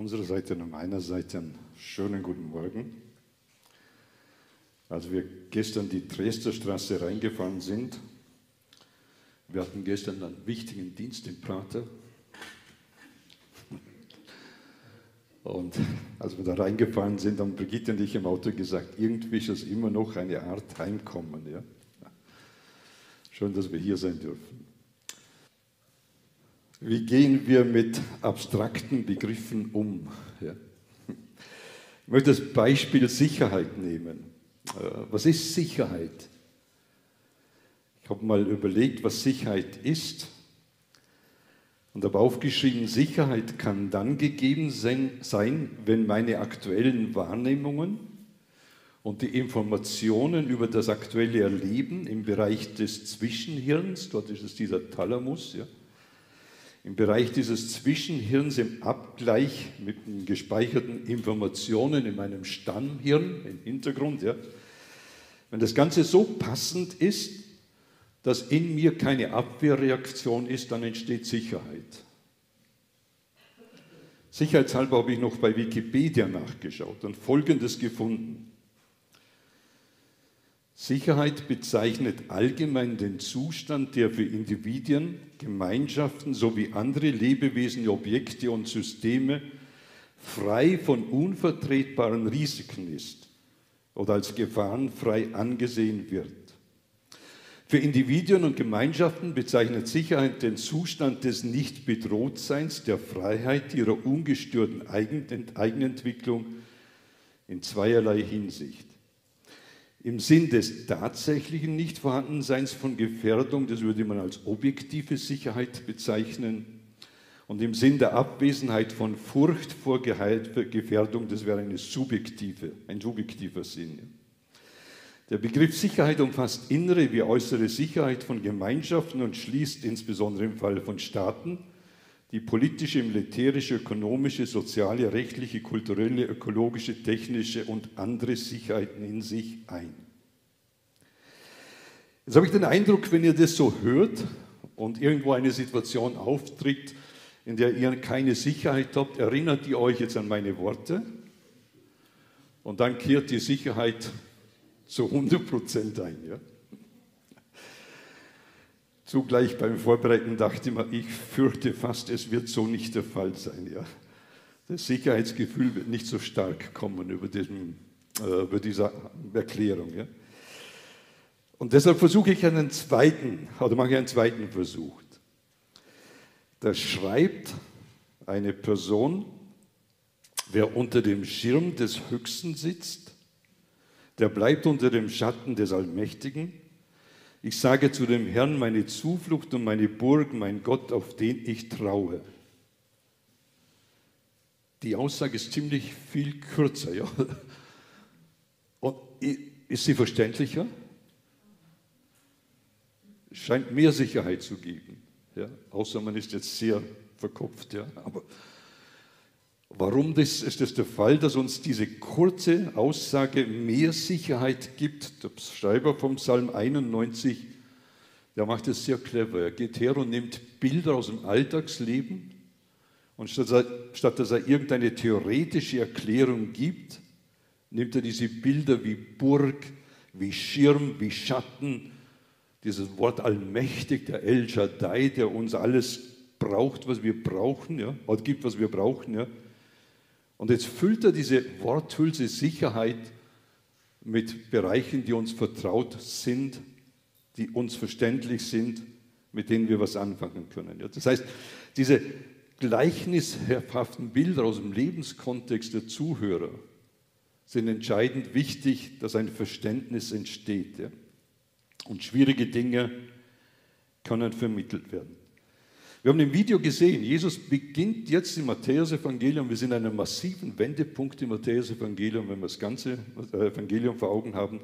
unserer Seite und meiner Seite einen schönen guten Morgen. Als wir gestern die Dresdner Straße reingefahren sind, wir hatten gestern einen wichtigen Dienst im Prater. Und als wir da reingefahren sind, haben Brigitte und ich im Auto gesagt, irgendwie ist es immer noch eine Art Heimkommen. Ja? Schön, dass wir hier sein dürfen. Wie gehen wir mit abstrakten Begriffen um? Ja. Ich möchte das Beispiel Sicherheit nehmen. Äh, was ist Sicherheit? Ich habe mal überlegt, was Sicherheit ist und habe aufgeschrieben, Sicherheit kann dann gegeben sein, wenn meine aktuellen Wahrnehmungen und die Informationen über das aktuelle Erleben im Bereich des Zwischenhirns, dort ist es dieser Thalamus, ja, im Bereich dieses Zwischenhirns im Abgleich mit den gespeicherten Informationen in meinem Stammhirn im Hintergrund, ja, wenn das Ganze so passend ist, dass in mir keine Abwehrreaktion ist, dann entsteht Sicherheit. Sicherheitshalber habe ich noch bei Wikipedia nachgeschaut und Folgendes gefunden. Sicherheit bezeichnet allgemein den Zustand, der für Individuen, Gemeinschaften sowie andere Lebewesen, Objekte und Systeme frei von unvertretbaren Risiken ist oder als gefahrenfrei angesehen wird. Für Individuen und Gemeinschaften bezeichnet Sicherheit den Zustand des Nicht-Bedrohtseins, der Freiheit, ihrer ungestörten Eigenentwicklung in zweierlei Hinsicht. Im Sinn des tatsächlichen Nichtvorhandenseins von Gefährdung, das würde man als objektive Sicherheit bezeichnen, und im Sinn der Abwesenheit von Furcht vor Gefährdung, das wäre eine subjektive, ein subjektiver Sinn. Der Begriff Sicherheit umfasst innere wie äußere Sicherheit von Gemeinschaften und schließt insbesondere im Fall von Staaten die politische, militärische, ökonomische, soziale, rechtliche, kulturelle, ökologische, technische und andere Sicherheiten in sich ein. Jetzt habe ich den Eindruck, wenn ihr das so hört und irgendwo eine Situation auftritt, in der ihr keine Sicherheit habt, erinnert ihr euch jetzt an meine Worte und dann kehrt die Sicherheit zu 100 Prozent ein. Ja? Zugleich beim Vorbereiten dachte ich mir, ich fürchte fast, es wird so nicht der Fall sein. Ja. Das Sicherheitsgefühl wird nicht so stark kommen über, diesen, äh, über diese Erklärung. Ja. Und deshalb versuche ich einen zweiten, oder mache ich einen zweiten Versuch. Da schreibt eine Person, wer unter dem Schirm des Höchsten sitzt, der bleibt unter dem Schatten des Allmächtigen ich sage zu dem Herrn, meine Zuflucht und meine Burg, mein Gott, auf den ich traue. Die Aussage ist ziemlich viel kürzer. Ja? Und ist sie verständlicher? Scheint mehr Sicherheit zu geben. Ja? Außer man ist jetzt sehr verkopft. Ja? Aber Warum ist das der Fall, dass uns diese kurze Aussage mehr Sicherheit gibt? Der Schreiber vom Psalm 91, der macht es sehr clever. Er geht her und nimmt Bilder aus dem Alltagsleben und statt, statt dass er irgendeine theoretische Erklärung gibt, nimmt er diese Bilder wie Burg, wie Schirm, wie Schatten, dieses Wort allmächtig, der El Shaddai, der uns alles braucht, was wir brauchen, ja, oder gibt, was wir brauchen, ja, und jetzt füllt er diese Worthülse Sicherheit mit Bereichen, die uns vertraut sind, die uns verständlich sind, mit denen wir was anfangen können. Das heißt, diese gleichnishaften Bilder aus dem Lebenskontext der Zuhörer sind entscheidend wichtig, dass ein Verständnis entsteht. Und schwierige Dinge können vermittelt werden. Wir haben im Video gesehen, Jesus beginnt jetzt im Matthäus-Evangelium, wir sind an einem massiven Wendepunkt im Matthäus-Evangelium, wenn wir das ganze äh, Evangelium vor Augen haben.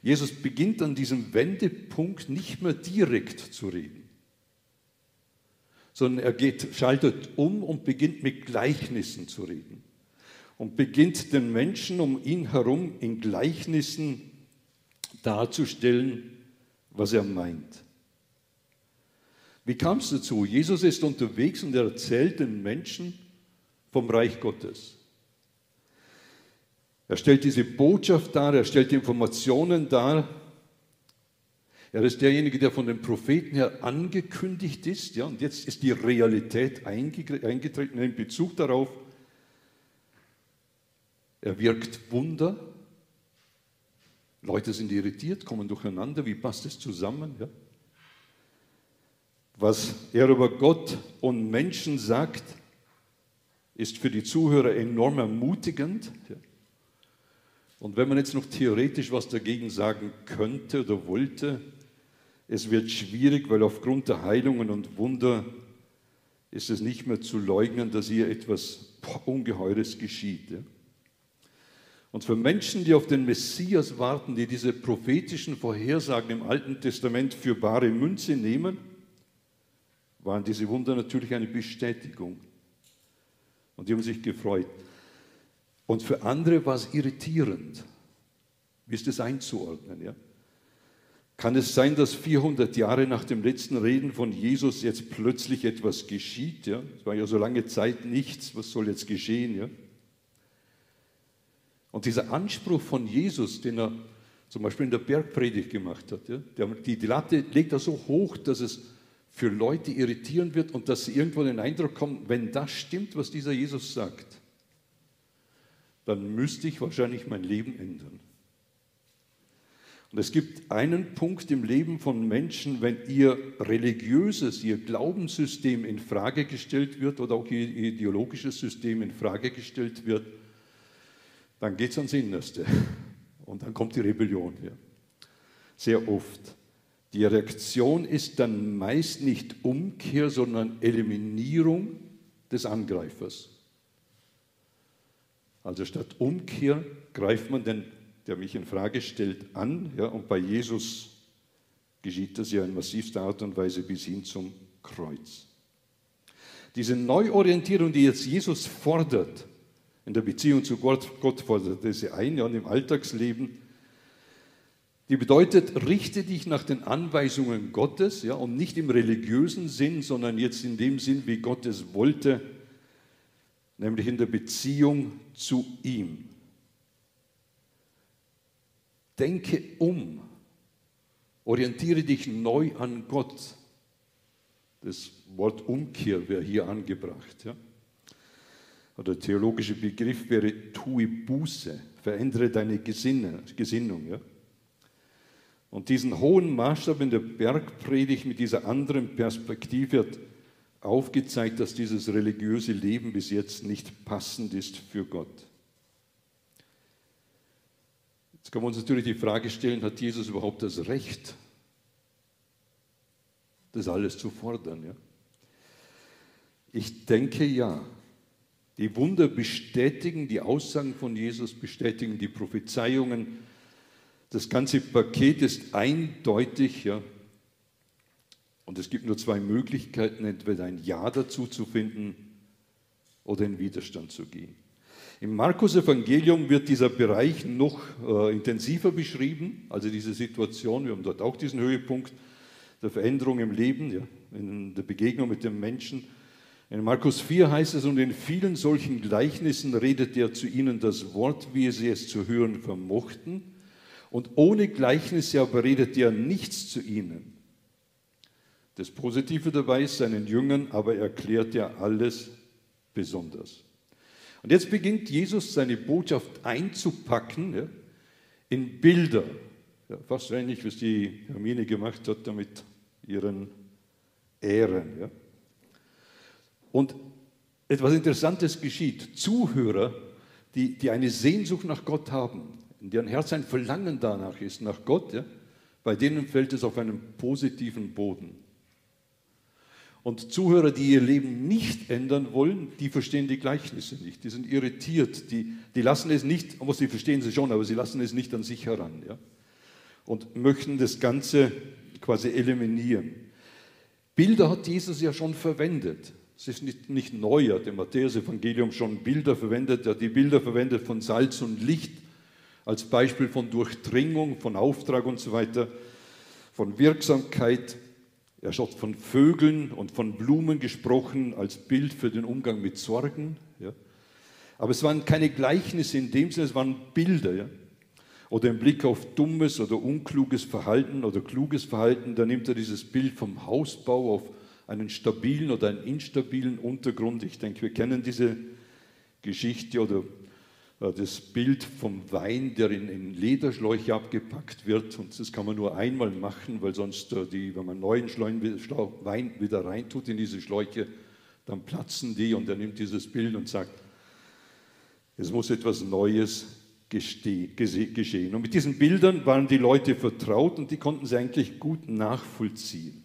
Jesus beginnt an diesem Wendepunkt nicht mehr direkt zu reden, sondern er geht, schaltet um und beginnt mit Gleichnissen zu reden und beginnt den Menschen um ihn herum in Gleichnissen darzustellen, was er meint. Wie kam es dazu? Jesus ist unterwegs und er erzählt den Menschen vom Reich Gottes. Er stellt diese Botschaft dar, er stellt Informationen dar. Er ist derjenige, der von den Propheten her angekündigt ist. Ja, und jetzt ist die Realität eingetreten in Bezug darauf. Er wirkt Wunder. Leute sind irritiert, kommen durcheinander. Wie passt es zusammen? Ja? Was er über Gott und Menschen sagt, ist für die Zuhörer enorm ermutigend. Und wenn man jetzt noch theoretisch was dagegen sagen könnte oder wollte, es wird schwierig, weil aufgrund der Heilungen und Wunder ist es nicht mehr zu leugnen, dass hier etwas Ungeheures geschieht. Und für Menschen, die auf den Messias warten, die diese prophetischen Vorhersagen im Alten Testament für bare Münze nehmen, waren diese Wunder natürlich eine Bestätigung. Und die haben sich gefreut. Und für andere war es irritierend. Wie ist das einzuordnen? Ja? Kann es sein, dass 400 Jahre nach dem letzten Reden von Jesus jetzt plötzlich etwas geschieht? Ja? Es war ja so lange Zeit nichts. Was soll jetzt geschehen? Ja? Und dieser Anspruch von Jesus, den er zum Beispiel in der Bergpredigt gemacht hat, ja? die, die Latte legt er so hoch, dass es für Leute irritieren wird und dass sie irgendwo den Eindruck kommen, wenn das stimmt, was dieser Jesus sagt, dann müsste ich wahrscheinlich mein Leben ändern. Und es gibt einen Punkt im Leben von Menschen, wenn ihr religiöses, ihr Glaubenssystem in Frage gestellt wird oder auch ihr ideologisches System in Frage gestellt wird, dann geht es ans Innerste und dann kommt die Rebellion. Ja. Sehr oft. Die Reaktion ist dann meist nicht Umkehr, sondern Eliminierung des Angreifers. Also statt Umkehr greift man den, der mich in Frage stellt, an. Ja, und bei Jesus geschieht das ja in massivster Art und Weise bis hin zum Kreuz. Diese Neuorientierung, die jetzt Jesus fordert, in der Beziehung zu Gott, Gott fordert er sie ein, ja, und im Alltagsleben, die bedeutet, richte dich nach den Anweisungen Gottes, ja, und nicht im religiösen Sinn, sondern jetzt in dem Sinn, wie Gott es wollte, nämlich in der Beziehung zu ihm. Denke um, orientiere dich neu an Gott. Das Wort Umkehr wäre hier angebracht. Ja? Der theologische Begriff wäre tue Buße, verändere deine Gesinnung. Ja? Und diesen hohen Maßstab in der Bergpredigt mit dieser anderen Perspektive hat aufgezeigt, dass dieses religiöse Leben bis jetzt nicht passend ist für Gott. Jetzt können wir uns natürlich die Frage stellen, hat Jesus überhaupt das Recht, das alles zu fordern? Ja? Ich denke ja. Die Wunder bestätigen die Aussagen von Jesus, bestätigen die Prophezeiungen. Das ganze Paket ist eindeutig, ja, und es gibt nur zwei Möglichkeiten, entweder ein Ja dazu zu finden oder in Widerstand zu gehen. Im Markus-Evangelium wird dieser Bereich noch äh, intensiver beschrieben, also diese Situation, wir haben dort auch diesen Höhepunkt der Veränderung im Leben, ja, in der Begegnung mit dem Menschen. In Markus 4 heißt es, und in vielen solchen Gleichnissen redet er zu ihnen das Wort, wie sie es zu hören vermochten. Und ohne Gleichnisse aber redet er nichts zu ihnen das Positive dabei ist seinen Jüngern, aber er erklärt ja alles besonders. Und jetzt beginnt Jesus seine Botschaft einzupacken ja, in Bilder. Ja, fast ähnlich, was die Hermine gemacht hat, damit ihren Ehren. Ja. Und etwas Interessantes geschieht. Zuhörer, die, die eine Sehnsucht nach Gott haben, in deren Herz ein Verlangen danach ist, nach Gott, ja, bei denen fällt es auf einen positiven Boden. Und Zuhörer, die ihr Leben nicht ändern wollen, die verstehen die Gleichnisse nicht. Die sind irritiert. Die, die lassen es nicht, aber sie verstehen sie schon, aber sie lassen es nicht an sich heran. Ja? Und möchten das Ganze quasi eliminieren. Bilder hat Jesus ja schon verwendet. Es ist nicht, nicht neu, hat im Matthäus-Evangelium schon Bilder verwendet. Er hat die Bilder verwendet von Salz und Licht als Beispiel von Durchdringung, von Auftrag und so weiter, von Wirksamkeit. Er hat von Vögeln und von Blumen gesprochen als Bild für den Umgang mit Sorgen. Ja. Aber es waren keine Gleichnisse in dem Sinne, es waren Bilder. Ja? Oder im Blick auf dummes oder unkluges Verhalten oder kluges Verhalten, da nimmt er dieses Bild vom Hausbau auf einen stabilen oder einen instabilen Untergrund. Ich denke, wir kennen diese Geschichte oder das Bild vom Wein, der in, in, Lederschläuche abgepackt wird. Und das kann man nur einmal machen, weil sonst, äh, die, wenn man neuen Wein wieder reintut in diese Schläuche, dann platzen die. Und er nimmt dieses Bild und sagt, es muss etwas Neues geschehen. Und mit diesen Bildern waren die Leute vertraut und die konnten sie eigentlich gut nachvollziehen.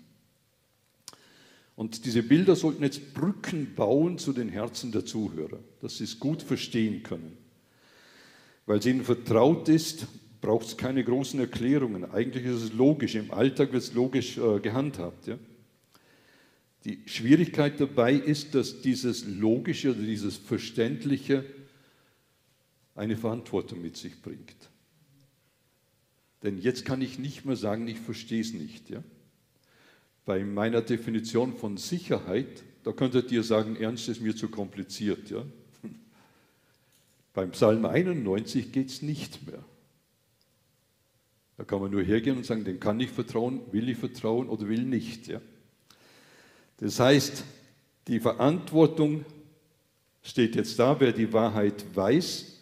Und diese Bilder sollten jetzt Brücken bauen zu den Herzen der Zuhörer, dass sie es gut verstehen können. Weil es ihnen vertraut ist, braucht es keine großen Erklärungen. Eigentlich ist es logisch, im Alltag wird es logisch äh, gehandhabt. Ja? Die Schwierigkeit dabei ist, dass dieses Logische oder dieses Verständliche eine Verantwortung mit sich bringt. Denn jetzt kann ich nicht mehr sagen, ich verstehe es nicht. Ja? Bei meiner Definition von Sicherheit, da könntet ihr sagen, Ernst ist mir zu kompliziert. Ja? Beim Psalm 91 geht es nicht mehr. Da kann man nur hergehen und sagen, dem kann ich vertrauen, will ich vertrauen oder will nicht. Ja? Das heißt, die Verantwortung steht jetzt da, wer die Wahrheit weiß,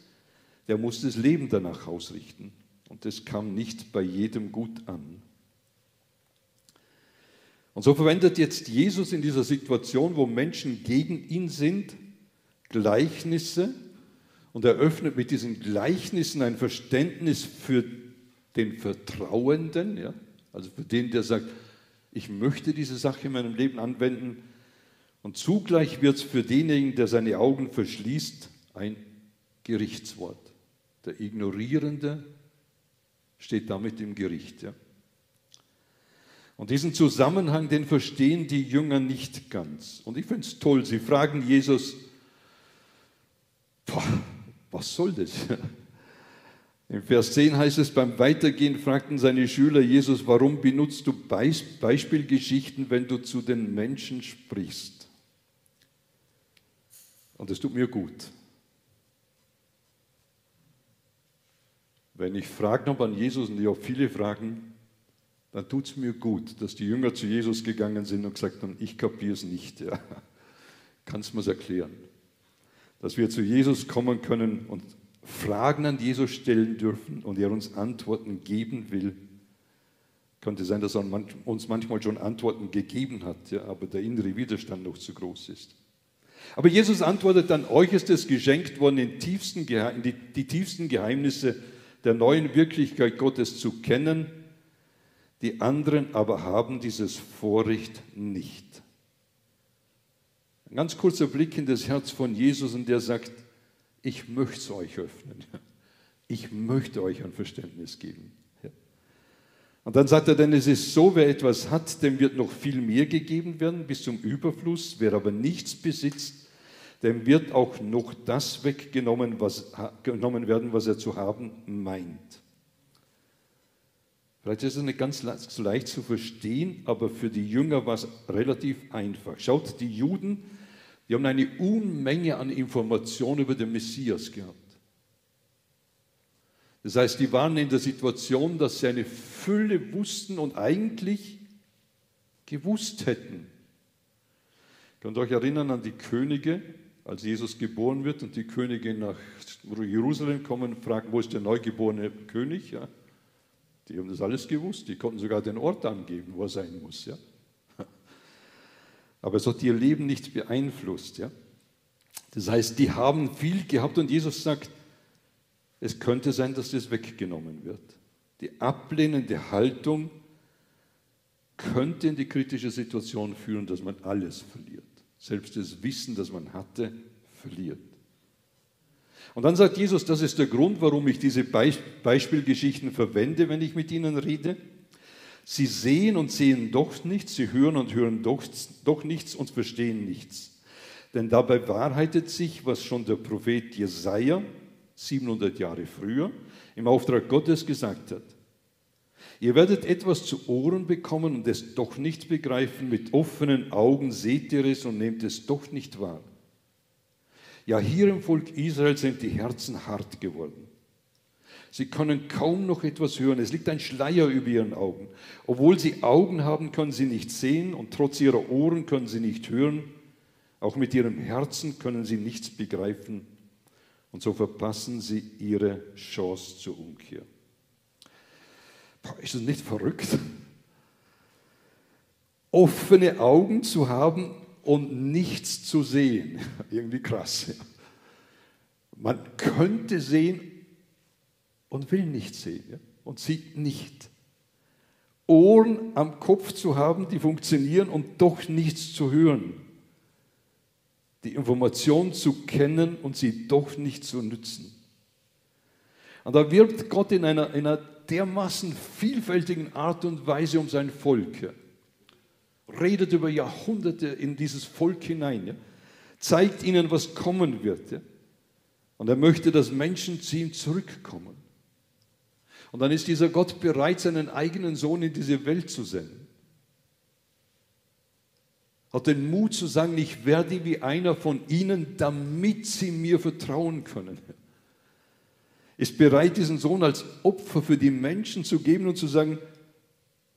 der muss das Leben danach ausrichten. Und das kam nicht bei jedem gut an. Und so verwendet jetzt Jesus in dieser Situation, wo Menschen gegen ihn sind, Gleichnisse und eröffnet mit diesen Gleichnissen ein Verständnis für den Vertrauenden, ja? also für den, der sagt, ich möchte diese Sache in meinem Leben anwenden. Und zugleich wird es für denjenigen, der seine Augen verschließt, ein Gerichtswort. Der Ignorierende steht damit im Gericht. Ja? Und diesen Zusammenhang, den verstehen die Jünger nicht ganz. Und ich finde es toll, sie fragen Jesus, boah, was soll das? Im Vers 10 heißt es, beim Weitergehen fragten seine Schüler Jesus, warum benutzt du Beispielgeschichten, wenn du zu den Menschen sprichst? Und das tut mir gut. Wenn ich Fragen habe an Jesus und ich habe viele Fragen, dann tut es mir gut, dass die Jünger zu Jesus gegangen sind und gesagt haben, ich kapiere es nicht. Ja. Kannst du mir es erklären? Dass wir zu Jesus kommen können und Fragen an Jesus stellen dürfen und er uns Antworten geben will. Könnte sein, dass er uns manchmal schon Antworten gegeben hat, ja, aber der innere Widerstand noch zu groß ist. Aber Jesus antwortet dann, euch ist es geschenkt worden, in, tiefsten, die, die tiefsten Geheimnisse der neuen Wirklichkeit Gottes zu kennen. Die anderen aber haben dieses Vorrecht nicht. Ein ganz kurzer Blick in das Herz von Jesus und der sagt, ich möchte es euch öffnen. Ich möchte euch ein Verständnis geben. Und dann sagt er, denn es ist so, wer etwas hat, dem wird noch viel mehr gegeben werden bis zum Überfluss. Wer aber nichts besitzt, dem wird auch noch das weggenommen was, genommen werden, was er zu haben meint. Vielleicht ist es nicht ganz so leicht zu verstehen, aber für die Jünger war es relativ einfach. Schaut, die Juden, die haben eine Unmenge an Informationen über den Messias gehabt. Das heißt, die waren in der Situation, dass sie eine Fülle wussten und eigentlich gewusst hätten. Ihr könnt euch erinnern an die Könige, als Jesus geboren wird und die Könige nach Jerusalem kommen, fragen, wo ist der neugeborene König? Ja, die haben das alles gewusst, die konnten sogar den Ort angeben, wo er sein muss. Ja. Aber es hat ihr Leben nicht beeinflusst. Ja. Das heißt, die haben viel gehabt und Jesus sagt, es könnte sein, dass das weggenommen wird. Die ablehnende Haltung könnte in die kritische Situation führen, dass man alles verliert selbst das Wissen, das man hatte, verliert. Und dann sagt Jesus, das ist der Grund, warum ich diese Beispielgeschichten verwende, wenn ich mit ihnen rede. Sie sehen und sehen doch nichts, sie hören und hören doch, doch nichts und verstehen nichts. Denn dabei wahrheitet sich, was schon der Prophet Jesaja 700 Jahre früher im Auftrag Gottes gesagt hat. Ihr werdet etwas zu Ohren bekommen und es doch nicht begreifen. Mit offenen Augen seht ihr es und nehmt es doch nicht wahr. Ja, hier im Volk Israel sind die Herzen hart geworden. Sie können kaum noch etwas hören. Es liegt ein Schleier über ihren Augen. Obwohl sie Augen haben, können sie nicht sehen und trotz ihrer Ohren können sie nicht hören. Auch mit ihrem Herzen können sie nichts begreifen. Und so verpassen sie ihre Chance zur Umkehr. Boah, ist das nicht verrückt? Offene Augen zu haben und nichts zu sehen. Irgendwie krass. Man könnte sehen und will nicht sehen und sieht nicht. Ohren am Kopf zu haben, die funktionieren und doch nichts zu hören. Die Information zu kennen und sie doch nicht zu nützen. Und da wirbt Gott in einer, in einer dermaßen vielfältigen Art und Weise um sein Volk. Redet über Jahrhunderte in dieses Volk hinein. Zeigt ihnen, was kommen wird. Und er möchte, dass Menschen zu ihm zurückkommen. Und dann ist dieser Gott bereit, seinen eigenen Sohn in diese Welt zu senden. Hat den Mut zu sagen, ich werde wie einer von ihnen, damit sie mir vertrauen können ist bereit, diesen Sohn als Opfer für die Menschen zu geben und zu sagen,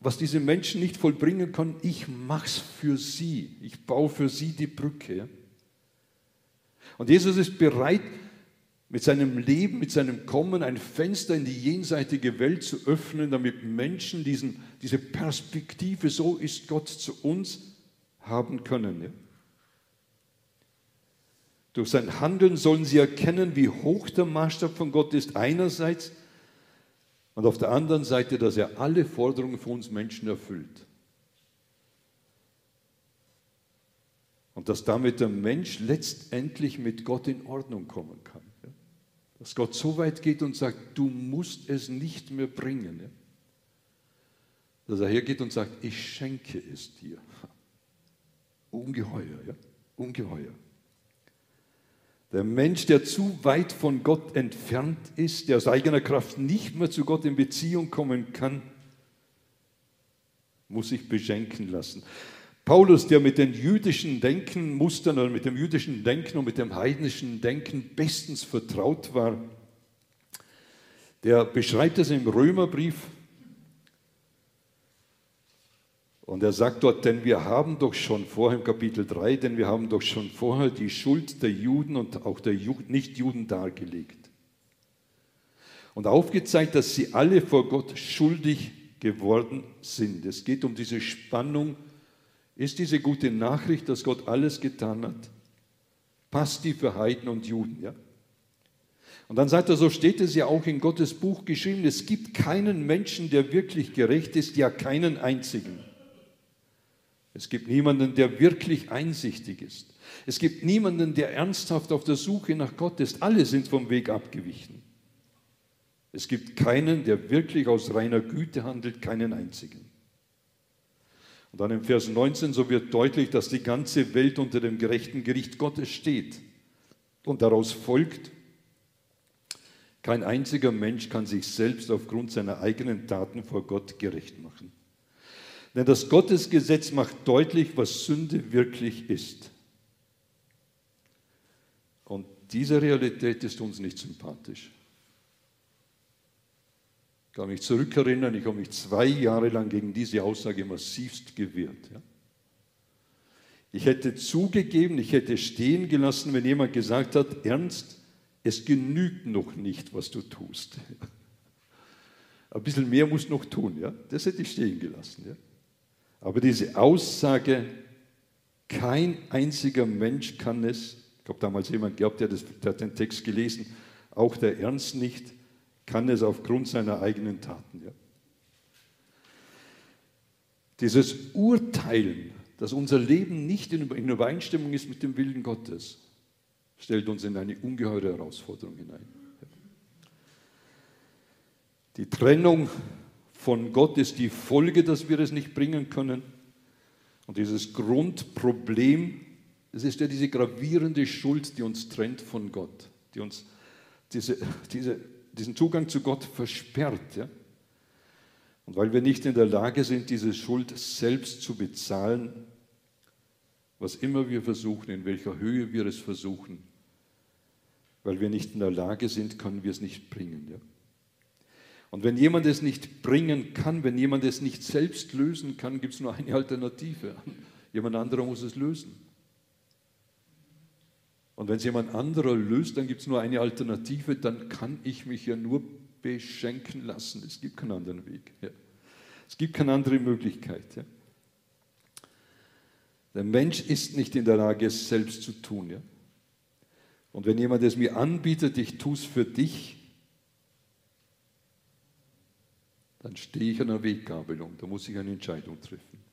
was diese Menschen nicht vollbringen können, ich mache es für sie. Ich baue für sie die Brücke. Und Jesus ist bereit, mit seinem Leben, mit seinem Kommen ein Fenster in die jenseitige Welt zu öffnen, damit Menschen diesen, diese Perspektive, so ist Gott zu uns, haben können. Durch sein Handeln sollen sie erkennen, wie hoch der Maßstab von Gott ist, einerseits, und auf der anderen Seite, dass er alle Forderungen von uns Menschen erfüllt. Und dass damit der Mensch letztendlich mit Gott in Ordnung kommen kann. Dass Gott so weit geht und sagt, du musst es nicht mehr bringen. Dass er hergeht und sagt, ich schenke es dir. Ungeheuer, ja? Ungeheuer. Der Mensch, der zu weit von Gott entfernt ist, der aus eigener Kraft nicht mehr zu Gott in Beziehung kommen kann, muss sich beschenken lassen. Paulus, der mit den jüdischen Denkenmustern oder mit dem jüdischen Denken und mit dem heidnischen Denken bestens vertraut war, der beschreibt es im Römerbrief Und er sagt dort, denn wir haben doch schon vorher im Kapitel 3, denn wir haben doch schon vorher die Schuld der Juden und auch der Nichtjuden dargelegt. Und aufgezeigt, dass sie alle vor Gott schuldig geworden sind. Es geht um diese Spannung. Ist diese gute Nachricht, dass Gott alles getan hat? Passt die für Heiden und Juden, ja? Und dann sagt er, so steht es ja auch in Gottes Buch geschrieben, es gibt keinen Menschen, der wirklich gerecht ist, ja keinen einzigen. Es gibt niemanden, der wirklich einsichtig ist. Es gibt niemanden, der ernsthaft auf der Suche nach Gott ist. Alle sind vom Weg abgewichen. Es gibt keinen, der wirklich aus reiner Güte handelt, keinen einzigen. Und dann im Vers 19, so wird deutlich, dass die ganze Welt unter dem gerechten Gericht Gottes steht. Und daraus folgt, kein einziger Mensch kann sich selbst aufgrund seiner eigenen Taten vor Gott gerecht machen. Denn das Gottesgesetz macht deutlich, was Sünde wirklich ist. Und diese Realität ist uns nicht sympathisch. Ich kann mich zurückerinnern, ich habe mich zwei Jahre lang gegen diese Aussage massivst gewehrt. Ja. Ich hätte zugegeben, ich hätte stehen gelassen, wenn jemand gesagt hat, Ernst, es genügt noch nicht, was du tust. Ein bisschen mehr musst du noch tun. Ja? Das hätte ich stehen gelassen. Ja? Aber diese Aussage, kein einziger Mensch kann es, ich habe damals jemand gehabt, der, das, der hat den Text gelesen, auch der Ernst nicht, kann es aufgrund seiner eigenen Taten. Ja. Dieses Urteilen, dass unser Leben nicht in Übereinstimmung ist mit dem Willen Gottes, stellt uns in eine ungeheure Herausforderung hinein. Die Trennung von Gott ist die Folge, dass wir es nicht bringen können. Und dieses Grundproblem, es ist ja diese gravierende Schuld, die uns trennt von Gott, die uns diese, diese, diesen Zugang zu Gott versperrt. Ja? Und weil wir nicht in der Lage sind, diese Schuld selbst zu bezahlen, was immer wir versuchen, in welcher Höhe wir es versuchen, weil wir nicht in der Lage sind, können wir es nicht bringen. Ja? Und wenn jemand es nicht bringen kann, wenn jemand es nicht selbst lösen kann, gibt es nur eine Alternative. Jemand anderer muss es lösen. Und wenn es jemand anderer löst, dann gibt es nur eine Alternative, dann kann ich mich ja nur beschenken lassen. Es gibt keinen anderen Weg. Ja. Es gibt keine andere Möglichkeit. Ja. Der Mensch ist nicht in der Lage, es selbst zu tun. Ja. Und wenn jemand es mir anbietet, ich tue es für dich, dann stehe ich an einer Weggabelung. Da muss ich eine Entscheidung treffen.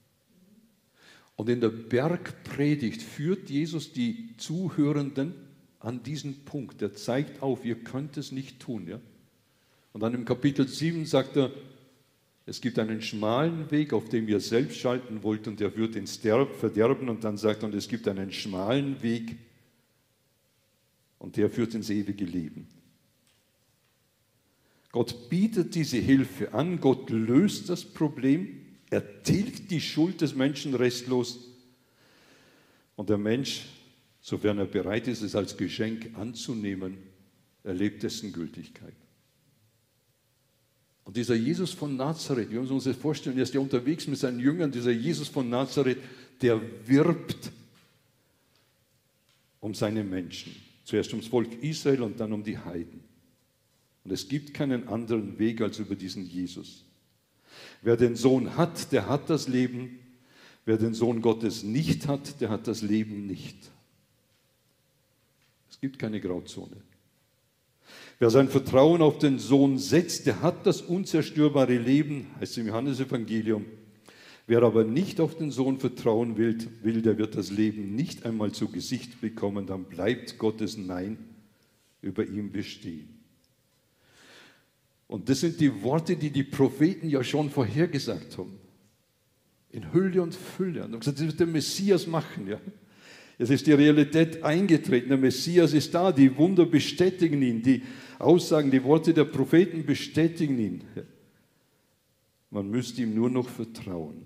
Und in der Bergpredigt führt Jesus die Zuhörenden an diesen Punkt. Er zeigt auf, ihr könnt es nicht tun. Ja? Und dann im Kapitel 7 sagt er, es gibt einen schmalen Weg, auf dem ihr selbst schalten wollt und der wird ins Verderben. Und dann sagt er, und es gibt einen schmalen Weg und der führt ins ewige Leben. Gott bietet diese Hilfe an, Gott löst das Problem, er tilgt die Schuld des Menschen restlos und der Mensch, sofern er bereit ist, es als Geschenk anzunehmen, erlebt dessen Gültigkeit. Und dieser Jesus von Nazareth, wir müssen uns das vorstellen, er ist ja unterwegs mit seinen Jüngern, dieser Jesus von Nazareth, der wirbt um seine Menschen. Zuerst ums Volk Israel und dann um die Heiden. Und es gibt keinen anderen Weg als über diesen Jesus. Wer den Sohn hat, der hat das Leben. Wer den Sohn Gottes nicht hat, der hat das Leben nicht. Es gibt keine Grauzone. Wer sein Vertrauen auf den Sohn setzt, der hat das unzerstörbare Leben, heißt im Johannesevangelium. Wer aber nicht auf den Sohn vertrauen will, will, der wird das Leben nicht einmal zu Gesicht bekommen, dann bleibt Gottes Nein über ihm bestehen. Und das sind die Worte, die die Propheten ja schon vorhergesagt haben. In Hülle und Fülle. Und gesagt, das wird der Messias machen. Ja. Es ist die Realität eingetreten. Der Messias ist da. Die Wunder bestätigen ihn. Die Aussagen, die Worte der Propheten bestätigen ihn. Man müsste ihm nur noch vertrauen.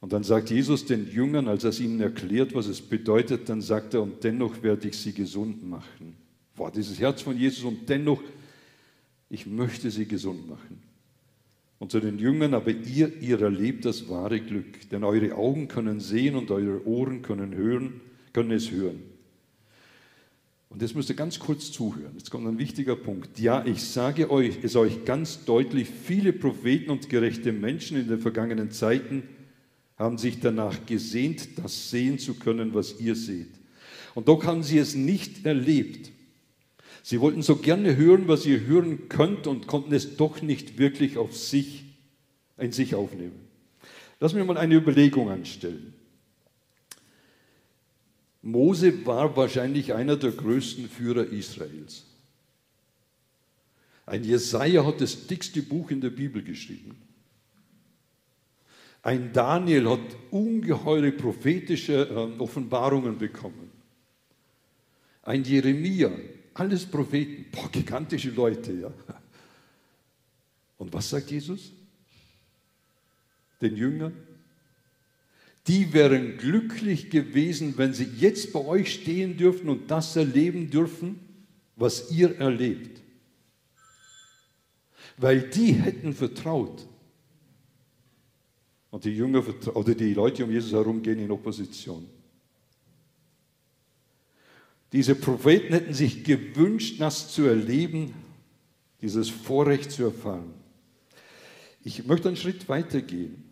Und dann sagt Jesus den Jüngern, als er es ihnen erklärt, was es bedeutet, dann sagt er, und dennoch werde ich sie gesund machen. Boah, dieses Herz von Jesus, und dennoch ich möchte sie gesund machen. Und zu den Jüngern, aber ihr, ihr erlebt das wahre Glück, denn eure Augen können sehen und eure Ohren können hören, können es hören. Und jetzt müsst ihr ganz kurz zuhören. Jetzt kommt ein wichtiger Punkt. Ja, ich sage euch, es euch ganz deutlich, viele Propheten und gerechte Menschen in den vergangenen Zeiten haben sich danach gesehnt, das sehen zu können, was ihr seht. Und doch haben sie es nicht erlebt. Sie wollten so gerne hören, was ihr hören könnt und konnten es doch nicht wirklich auf sich, in sich aufnehmen. Lass mich mal eine Überlegung anstellen. Mose war wahrscheinlich einer der größten Führer Israels. Ein Jesaja hat das dickste Buch in der Bibel geschrieben. Ein Daniel hat ungeheure prophetische äh, Offenbarungen bekommen. Ein Jeremia alles Propheten, boah, gigantische Leute, ja. Und was sagt Jesus? Den Jüngern? Die wären glücklich gewesen, wenn sie jetzt bei euch stehen dürfen und das erleben dürfen, was ihr erlebt. Weil die hätten vertraut. Und die Jünger oder die Leute um Jesus herum gehen in Opposition. Diese Propheten hätten sich gewünscht, das zu erleben, dieses Vorrecht zu erfahren. Ich möchte einen Schritt weiter gehen.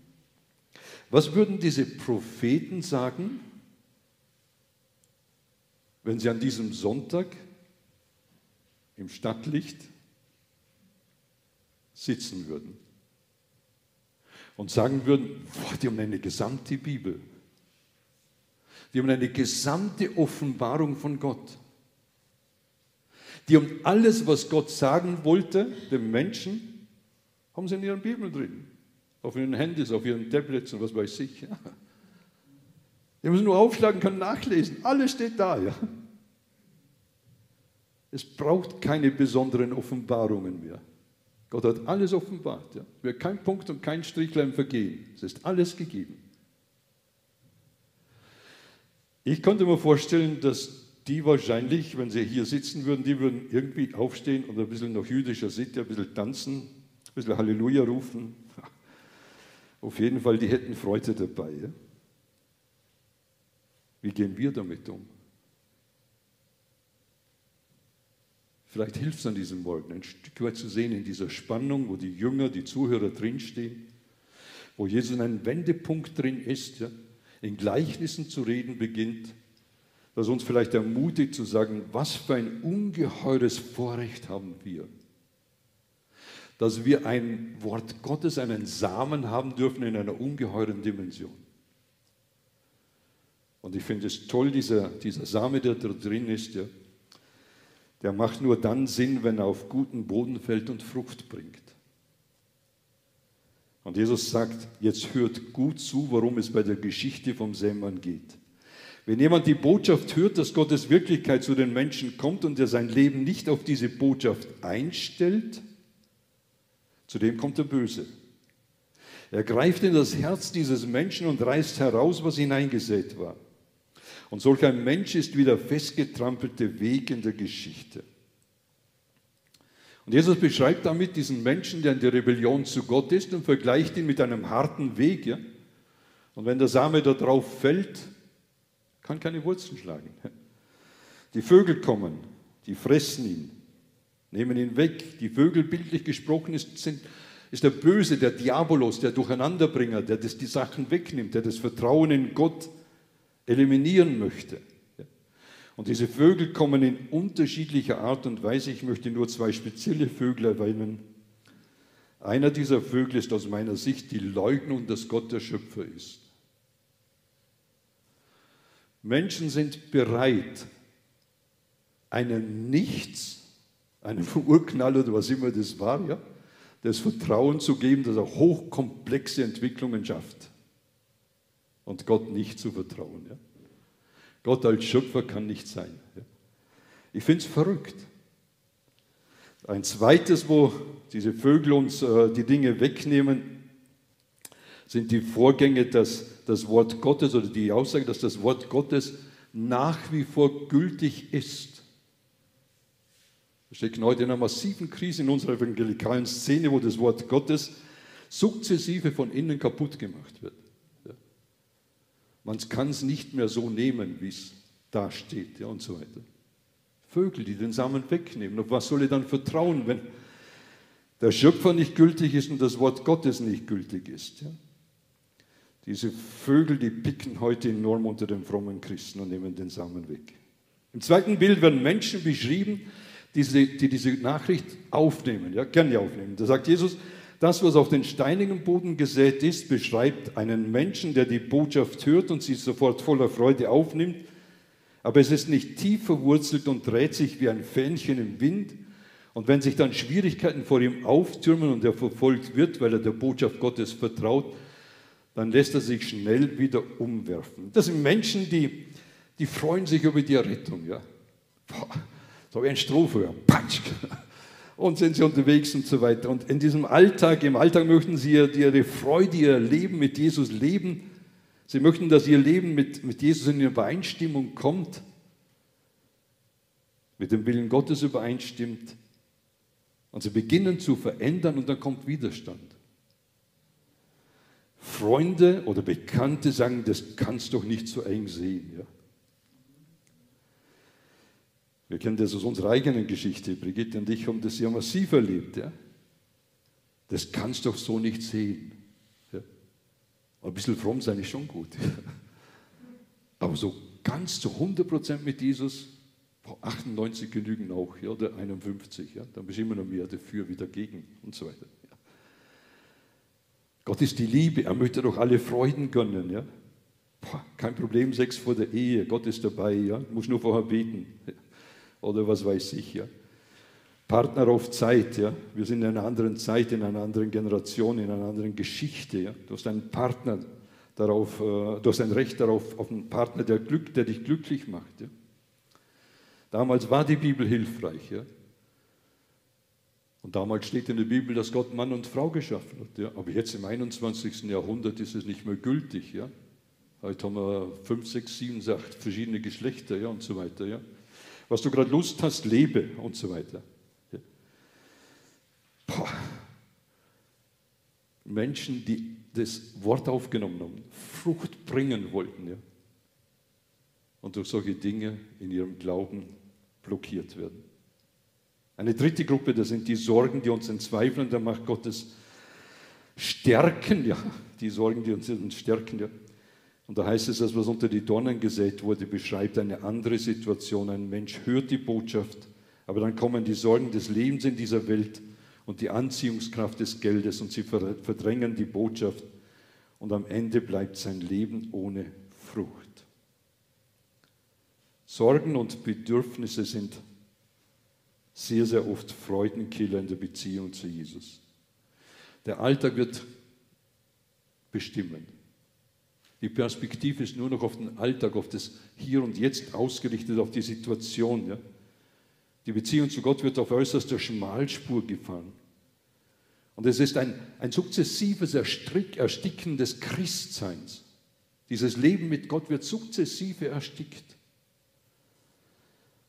Was würden diese Propheten sagen, wenn sie an diesem Sonntag im Stadtlicht sitzen würden und sagen würden, boah, die haben eine gesamte Bibel. Die haben eine gesamte Offenbarung von Gott. Die haben alles, was Gott sagen wollte, dem Menschen, haben sie in ihren Bibeln drin. Auf ihren Handys, auf ihren Tablets und was weiß ich. Ja. Die müssen nur aufschlagen, können nachlesen. Alles steht da. Ja. Es braucht keine besonderen Offenbarungen mehr. Gott hat alles offenbart. Ja. Es wird kein Punkt und kein Strichlein vergehen. Es ist alles gegeben. Ich konnte mir vorstellen, dass die wahrscheinlich, wenn sie hier sitzen würden, die würden irgendwie aufstehen und ein bisschen nach jüdischer Sitte, ein bisschen tanzen, ein bisschen Halleluja rufen. Auf jeden Fall, die hätten Freude dabei. Wie gehen wir damit um? Vielleicht hilft es an diesem Morgen, ein Stück weit zu sehen in dieser Spannung, wo die Jünger, die Zuhörer drinstehen, wo Jesus in einem Wendepunkt drin ist, ja, in Gleichnissen zu reden beginnt, das uns vielleicht ermutigt zu sagen, was für ein ungeheures Vorrecht haben wir, dass wir ein Wort Gottes, einen Samen haben dürfen in einer ungeheuren Dimension. Und ich finde es toll, dieser, dieser Same, der da drin ist, ja, der macht nur dann Sinn, wenn er auf guten Boden fällt und Frucht bringt. Und Jesus sagt, jetzt hört gut zu, worum es bei der Geschichte vom Sämann geht. Wenn jemand die Botschaft hört, dass Gottes Wirklichkeit zu den Menschen kommt und er sein Leben nicht auf diese Botschaft einstellt, zu dem kommt der Böse. Er greift in das Herz dieses Menschen und reißt heraus, was hineingesät war. Und solch ein Mensch ist wie der festgetrampelte Weg in der Geschichte. Und Jesus beschreibt damit diesen Menschen, der in der Rebellion zu Gott ist und vergleicht ihn mit einem harten Weg. Ja? Und wenn der Same da drauf fällt, kann keine Wurzeln schlagen. Die Vögel kommen, die fressen ihn, nehmen ihn weg. Die Vögel, bildlich gesprochen, ist, sind, ist der Böse, der Diabolos, der Durcheinanderbringer, der das, die Sachen wegnimmt, der das Vertrauen in Gott eliminieren möchte. Und diese Vögel kommen in unterschiedlicher Art und Weise. Ich möchte nur zwei spezielle Vögel erwähnen. Einer dieser Vögel ist aus meiner Sicht die Leugnung, dass Gott der Schöpfer ist. Menschen sind bereit, einem Nichts, einem Urknall oder was immer das war, ja, das Vertrauen zu geben, dass er hochkomplexe Entwicklungen schafft und Gott nicht zu vertrauen. Ja. Gott als Schöpfer kann nicht sein. Ich finde es verrückt. Ein zweites, wo diese Vögel uns äh, die Dinge wegnehmen, sind die Vorgänge, dass das Wort Gottes oder die Aussage, dass das Wort Gottes nach wie vor gültig ist. Wir stecken heute in einer massiven Krise in unserer evangelikalen Szene, wo das Wort Gottes sukzessive von innen kaputt gemacht wird. Man kann es nicht mehr so nehmen, wie es da steht ja, und so weiter. Vögel, die den Samen wegnehmen. Auf was soll ich dann vertrauen, wenn der Schöpfer nicht gültig ist und das Wort Gottes nicht gültig ist? Ja? Diese Vögel, die picken heute enorm unter den frommen Christen und nehmen den Samen weg. Im zweiten Bild werden Menschen beschrieben, die diese, die diese Nachricht aufnehmen, ja, gerne aufnehmen. Da sagt Jesus, das, was auf den steinigen Boden gesät ist, beschreibt einen Menschen, der die Botschaft hört und sie sofort voller Freude aufnimmt, aber es ist nicht tief verwurzelt und dreht sich wie ein Fähnchen im Wind. Und wenn sich dann Schwierigkeiten vor ihm auftürmen und er verfolgt wird, weil er der Botschaft Gottes vertraut, dann lässt er sich schnell wieder umwerfen. Das sind Menschen, die, die freuen sich über die Errettung. Ja. so wie ein Strohfeuer. Patsch und sind sie unterwegs und so weiter. Und in diesem Alltag, im Alltag möchten sie ihre Freude, ihr Leben mit Jesus leben. Sie möchten, dass ihr Leben mit, mit Jesus in Übereinstimmung kommt, mit dem Willen Gottes übereinstimmt. Und sie beginnen zu verändern und dann kommt Widerstand. Freunde oder Bekannte sagen, das kannst du doch nicht so eng sehen. Ja? Wir kennen das aus unserer eigenen Geschichte. Brigitte und ich haben das ja massiv erlebt. Ja? Das kannst du doch so nicht sehen. Ja? Ein bisschen fromm sein ist schon gut. Ja? Aber so ganz zu 100% mit Jesus, 98 genügen auch, ja, oder 51. Ja? Dann bist du immer noch mehr dafür, wie dagegen und so weiter. Ja? Gott ist die Liebe, er möchte doch alle Freuden gönnen. Ja? Boah, kein Problem, Sex vor der Ehe, Gott ist dabei, ja? muss nur vorher beten. Ja? Oder was weiß ich. Ja. Partner auf Zeit, ja. Wir sind in einer anderen Zeit, in einer anderen Generation, in einer anderen Geschichte. Ja. Du hast einen Partner darauf, äh, du hast ein Recht darauf, auf einen Partner, der, Glück, der dich glücklich macht. Ja. Damals war die Bibel hilfreich. Ja. Und damals steht in der Bibel, dass Gott Mann und Frau geschaffen hat. Ja. Aber jetzt im 21. Jahrhundert ist es nicht mehr gültig. Ja. Heute haben wir fünf, sechs, sieben, acht verschiedene Geschlechter ja, und so weiter. Ja. Was du gerade Lust hast, lebe und so weiter. Ja. Menschen, die das Wort aufgenommen haben, Frucht bringen wollten, ja, und durch solche Dinge in ihrem Glauben blockiert werden. Eine dritte Gruppe, das sind die Sorgen, die uns entzweifeln der Macht Gottes stärken, ja, die Sorgen, die uns stärken, ja. Und da heißt es, dass was unter die Dornen gesät wurde, beschreibt eine andere Situation. Ein Mensch hört die Botschaft, aber dann kommen die Sorgen des Lebens in dieser Welt und die Anziehungskraft des Geldes und sie verdrängen die Botschaft und am Ende bleibt sein Leben ohne Frucht. Sorgen und Bedürfnisse sind sehr, sehr oft Freudenkiller in der Beziehung zu Jesus. Der Alltag wird bestimmen. Die Perspektive ist nur noch auf den Alltag, auf das Hier und Jetzt ausgerichtet, auf die Situation. Ja? Die Beziehung zu Gott wird auf äußerster Schmalspur gefahren. Und es ist ein, ein sukzessives Ersticken des Christseins. Dieses Leben mit Gott wird sukzessive erstickt.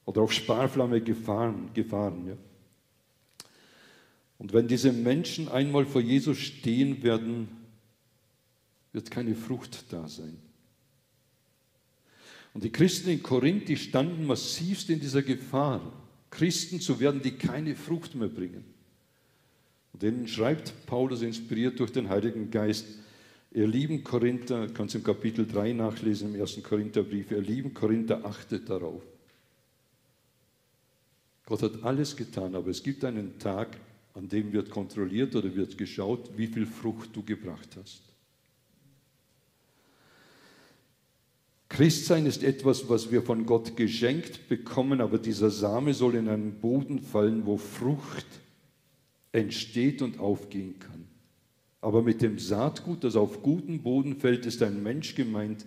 Oder auf Sparflamme gefahren. gefahren ja? Und wenn diese Menschen einmal vor Jesus stehen werden, wird keine Frucht da sein. Und die Christen in Korinth, die standen massivst in dieser Gefahr, Christen zu werden, die keine Frucht mehr bringen. Und denen schreibt Paulus, inspiriert durch den Heiligen Geist, ihr lieben Korinther, kannst im Kapitel 3 nachlesen, im ersten Korintherbrief, ihr lieben Korinther, achtet darauf. Gott hat alles getan, aber es gibt einen Tag, an dem wird kontrolliert oder wird geschaut, wie viel Frucht du gebracht hast. Christsein ist etwas, was wir von Gott geschenkt bekommen, aber dieser Same soll in einen Boden fallen, wo Frucht entsteht und aufgehen kann. Aber mit dem Saatgut, das auf guten Boden fällt, ist ein Mensch gemeint,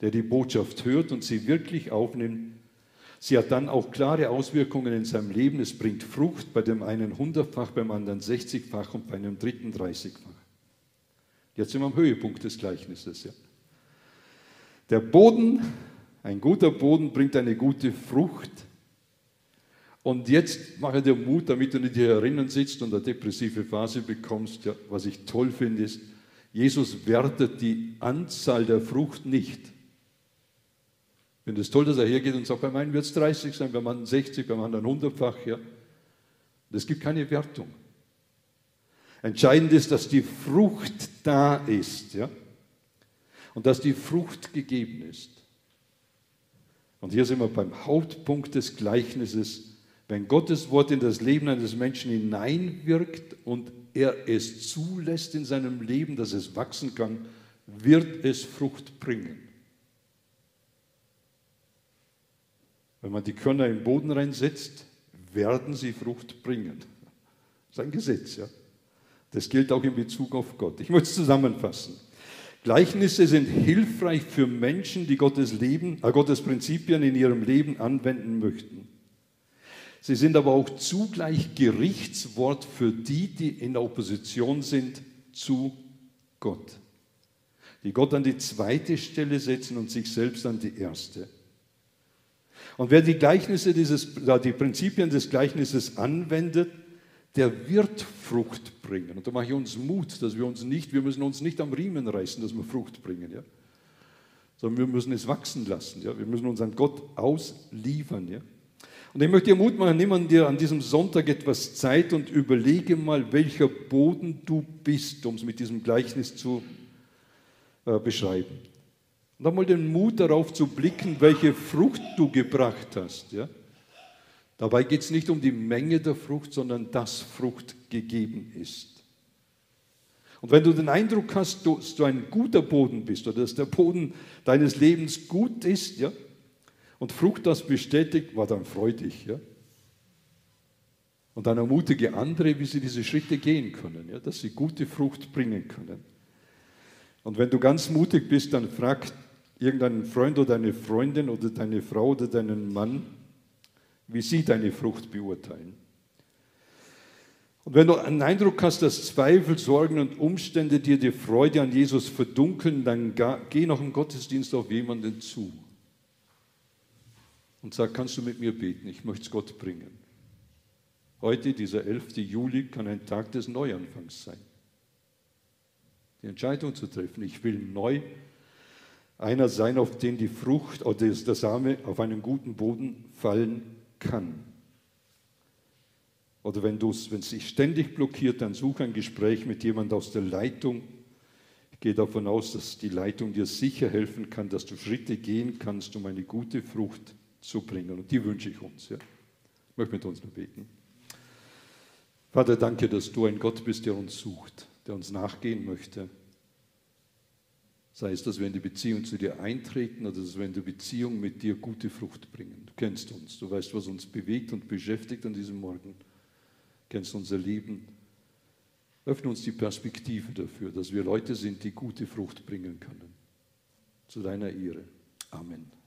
der die Botschaft hört und sie wirklich aufnimmt. Sie hat dann auch klare Auswirkungen in seinem Leben. Es bringt Frucht, bei dem einen hundertfach, beim anderen sechzigfach und bei einem dritten dreißigfach. Jetzt sind wir am Höhepunkt des Gleichnisses. Ja. Der Boden, ein guter Boden bringt eine gute Frucht. Und jetzt mache dir Mut, damit du nicht hier herinnen sitzt und eine depressive Phase bekommst. Ja, was ich toll finde, ist, Jesus wertet die Anzahl der Frucht nicht. Ich finde es toll, dass er hergeht und sagt, beim einen wird es 30 sein, beim anderen 60, beim anderen 100-fach. Ja. Es gibt keine Wertung. Entscheidend ist, dass die Frucht da ist. Ja und dass die Frucht gegeben ist. Und hier sind wir beim Hauptpunkt des Gleichnisses. Wenn Gottes Wort in das Leben eines Menschen hineinwirkt und er es zulässt in seinem Leben, dass es wachsen kann, wird es Frucht bringen. Wenn man die Körner im Boden reinsetzt, werden sie Frucht bringen. Das ist ein Gesetz, ja. Das gilt auch in Bezug auf Gott. Ich möchte es zusammenfassen. Gleichnisse sind hilfreich für Menschen, die Gottes, Leben, äh Gottes Prinzipien in ihrem Leben anwenden möchten. Sie sind aber auch zugleich Gerichtswort für die, die in der Opposition sind zu Gott. Die Gott an die zweite Stelle setzen und sich selbst an die erste. Und wer die Gleichnisse dieses, die Prinzipien des Gleichnisses anwendet, der wird Frucht bringen. Und da mache ich uns Mut, dass wir uns nicht, wir müssen uns nicht am Riemen reißen, dass wir Frucht bringen, ja? sondern wir müssen es wachsen lassen. Ja? Wir müssen uns an Gott ausliefern. Ja? Und ich möchte dir Mut machen, nimm dir an diesem Sonntag etwas Zeit und überlege mal, welcher Boden du bist, um es mit diesem Gleichnis zu äh, beschreiben. Und dann mal den Mut darauf zu blicken, welche Frucht du gebracht hast. Ja? Dabei geht es nicht um die Menge der Frucht, sondern dass Frucht gegeben ist. Und wenn du den Eindruck hast, dass du ein guter Boden bist oder dass der Boden deines Lebens gut ist, ja, und Frucht das bestätigt, war dann freu dich, ja. Und dann ermutige andere, wie sie diese Schritte gehen können, ja, dass sie gute Frucht bringen können. Und wenn du ganz mutig bist, dann frag irgendeinen Freund oder eine Freundin oder deine Frau oder deinen Mann, wie sie deine Frucht beurteilen. Und wenn du einen Eindruck hast, dass Zweifel, Sorgen und Umstände dir die Freude an Jesus verdunkeln, dann geh noch im Gottesdienst auf jemanden zu und sag, kannst du mit mir beten? Ich möchte es Gott bringen. Heute, dieser 11. Juli, kann ein Tag des Neuanfangs sein. Die Entscheidung zu treffen, ich will neu einer sein, auf den die Frucht oder der Same auf einen guten Boden fallen kann. Oder wenn es sich ständig blockiert, dann suche ein Gespräch mit jemand aus der Leitung. Ich gehe davon aus, dass die Leitung dir sicher helfen kann, dass du Schritte gehen kannst, um eine gute Frucht zu bringen. Und die wünsche ich uns. Ja. Ich möchte mit uns nur beten. Vater, danke, dass du ein Gott bist, der uns sucht, der uns nachgehen möchte. Sei es, dass wir in die Beziehung zu dir eintreten oder dass wir in der Beziehung mit dir gute Frucht bringen. Du kennst uns, du weißt, was uns bewegt und beschäftigt an diesem Morgen kennst unser Leben. Öffne uns die Perspektive dafür, dass wir Leute sind, die gute Frucht bringen können. Zu deiner Ehre. Amen.